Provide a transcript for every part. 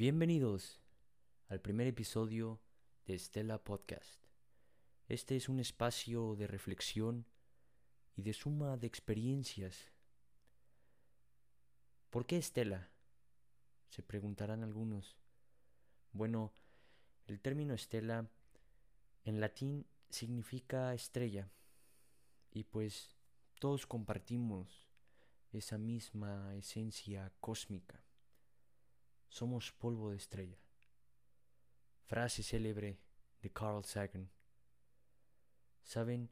Bienvenidos al primer episodio de Estela Podcast. Este es un espacio de reflexión y de suma de experiencias. ¿Por qué Estela? Se preguntarán algunos. Bueno, el término Estela en latín significa estrella y pues todos compartimos esa misma esencia cósmica. Somos polvo de estrella. Frase célebre de Carl Sagan. Saben,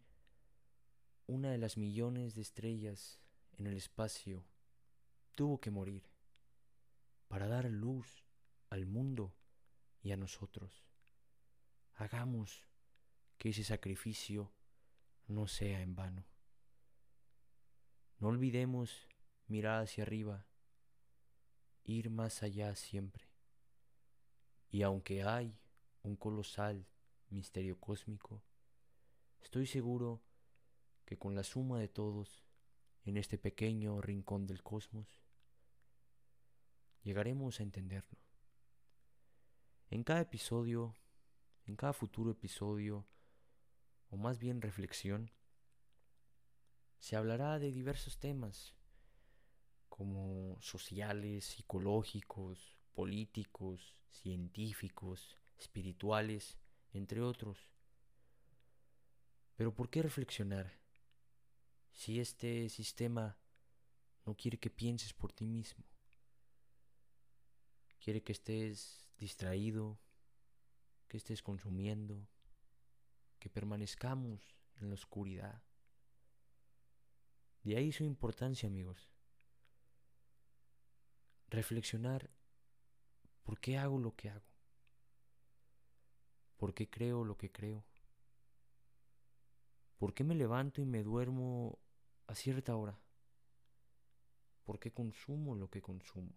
una de las millones de estrellas en el espacio tuvo que morir para dar luz al mundo y a nosotros. Hagamos que ese sacrificio no sea en vano. No olvidemos mirar hacia arriba, ir más allá siempre. Y aunque hay un colosal misterio cósmico, estoy seguro que con la suma de todos en este pequeño rincón del cosmos, llegaremos a entenderlo. En cada episodio, en cada futuro episodio, o más bien reflexión, se hablará de diversos temas, como sociales, psicológicos, políticos, científicos, espirituales, entre otros. Pero ¿por qué reflexionar si este sistema no quiere que pienses por ti mismo? Quiere que estés distraído, que estés consumiendo, que permanezcamos en la oscuridad. De ahí su importancia, amigos. Reflexionar por qué hago lo que hago, por qué creo lo que creo, por qué me levanto y me duermo a cierta hora, por qué consumo lo que consumo.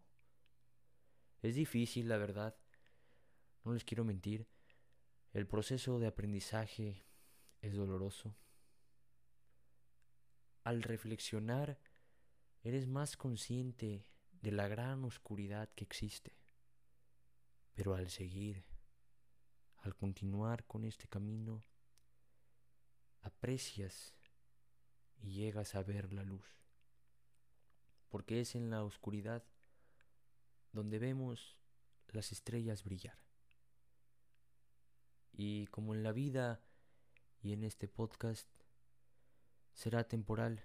Es difícil, la verdad, no les quiero mentir, el proceso de aprendizaje es doloroso. Al reflexionar, eres más consciente de la gran oscuridad que existe. Pero al seguir, al continuar con este camino, aprecias y llegas a ver la luz. Porque es en la oscuridad donde vemos las estrellas brillar. Y como en la vida y en este podcast, será temporal.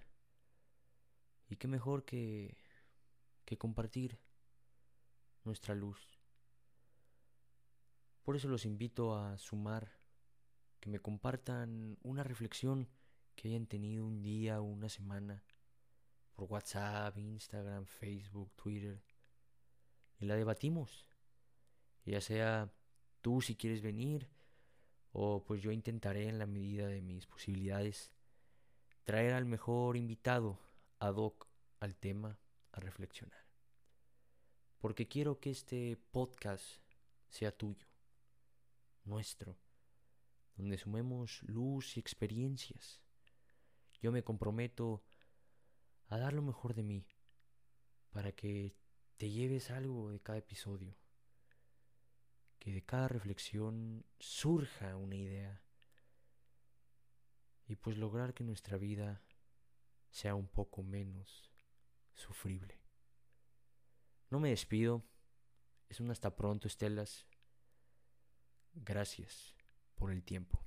Y qué mejor que, que compartir nuestra luz. Por eso los invito a sumar, que me compartan una reflexión que hayan tenido un día o una semana por WhatsApp, Instagram, Facebook, Twitter. Y la debatimos. Ya sea tú si quieres venir o pues yo intentaré en la medida de mis posibilidades traer al mejor invitado ad hoc al tema a reflexionar. Porque quiero que este podcast sea tuyo, nuestro, donde sumemos luz y experiencias. Yo me comprometo a dar lo mejor de mí para que te lleves algo de cada episodio que de cada reflexión surja una idea y pues lograr que nuestra vida sea un poco menos sufrible. No me despido, es un hasta pronto, Estelas. Gracias por el tiempo.